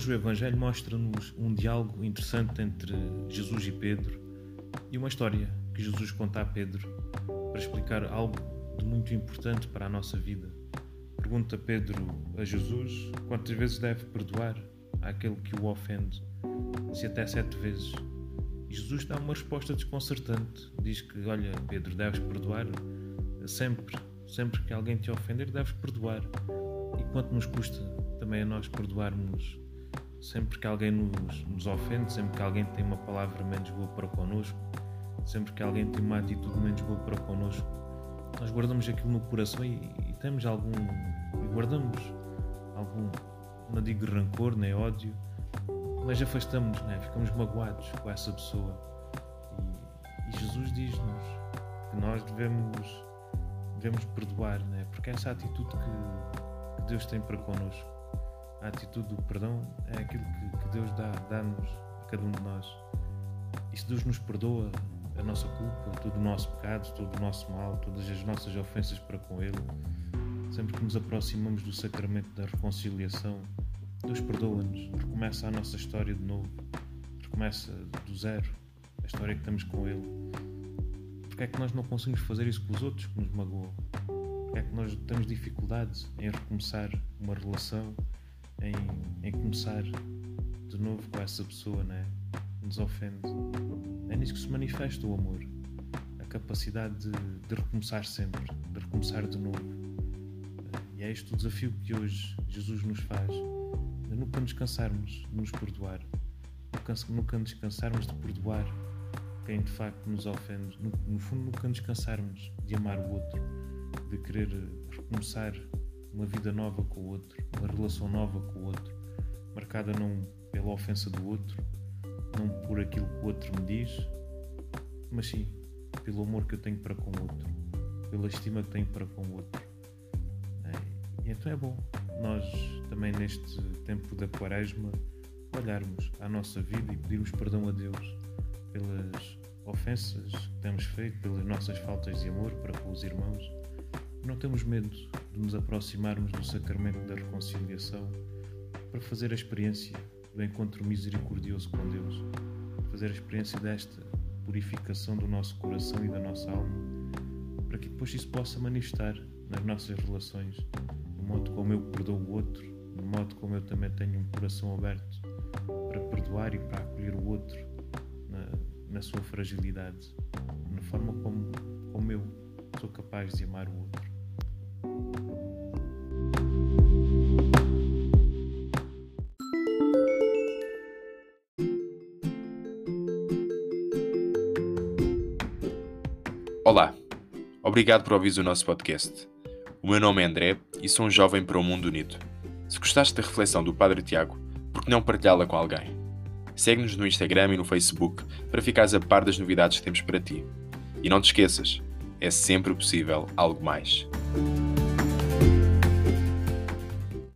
Hoje o Evangelho mostra-nos um diálogo interessante entre Jesus e Pedro e uma história que Jesus conta a Pedro para explicar algo de muito importante para a nossa vida. Pergunta Pedro a Jesus quantas vezes deve perdoar àquele que o ofende, se até sete vezes. Jesus dá uma resposta desconcertante. Diz que, olha, Pedro, deves perdoar sempre, sempre que alguém te ofender, deves perdoar. E quanto nos custa também a nós perdoarmos sempre que alguém nos, nos ofende, sempre que alguém tem uma palavra menos boa para connosco, sempre que alguém tem uma atitude menos boa para connosco, nós guardamos aquilo no coração e, e temos algum. e guardamos algum. não digo rancor nem ódio, mas afastamos, né? ficamos magoados com essa pessoa. E, e Jesus diz-nos que nós devemos, devemos perdoar, né? porque é essa atitude que, que Deus tem para connosco a atitude do perdão é aquilo que, que Deus dá, dá-nos a cada um de nós. E se Deus nos perdoa a nossa culpa, todo o nosso pecado, todo o nosso mal, todas as nossas ofensas para com Ele, sempre que nos aproximamos do sacramento da reconciliação, Deus perdoa-nos, recomeça a nossa história de novo, recomeça do zero a história que temos com Ele. Porque é que nós não conseguimos fazer isso com os outros que nos magoam? Porque é que nós temos dificuldades em recomeçar uma relação em, em começar de novo com essa pessoa, né? Nos ofende. É nisso que se manifesta o amor. A capacidade de, de recomeçar sempre, de recomeçar de novo. E é este o desafio que hoje Jesus nos faz. De nunca nos cansarmos de nos perdoar. Nunca nos cansarmos de perdoar quem de facto nos ofende. No, no fundo, nunca nos cansarmos de amar o outro, de querer recomeçar uma vida nova com o outro, uma relação nova com o outro, marcada não pela ofensa do outro, não por aquilo que o outro me diz, mas sim pelo amor que eu tenho para com o outro, pela estima que tenho para com o outro. É, e então é bom nós também neste tempo da quaresma olharmos à nossa vida e pedirmos perdão a Deus pelas ofensas que temos feito, pelas nossas faltas de amor para com os irmãos não temos medo de nos aproximarmos do sacramento da reconciliação para fazer a experiência do encontro misericordioso com Deus, fazer a experiência desta purificação do nosso coração e da nossa alma, para que depois isso possa manifestar nas nossas relações, no modo como eu perdoo o outro, no modo como eu também tenho um coração aberto para perdoar e para acolher o outro na, na sua fragilidade, na forma como, como eu sou capaz de amar o outro. Olá, obrigado por ouvir o nosso podcast. O meu nome é André e sou um jovem para o mundo unido. Se gostaste da reflexão do Padre Tiago, por que não partilhá-la com alguém? Segue-nos no Instagram e no Facebook para ficares a par das novidades que temos para ti. E não te esqueças, é sempre possível algo mais.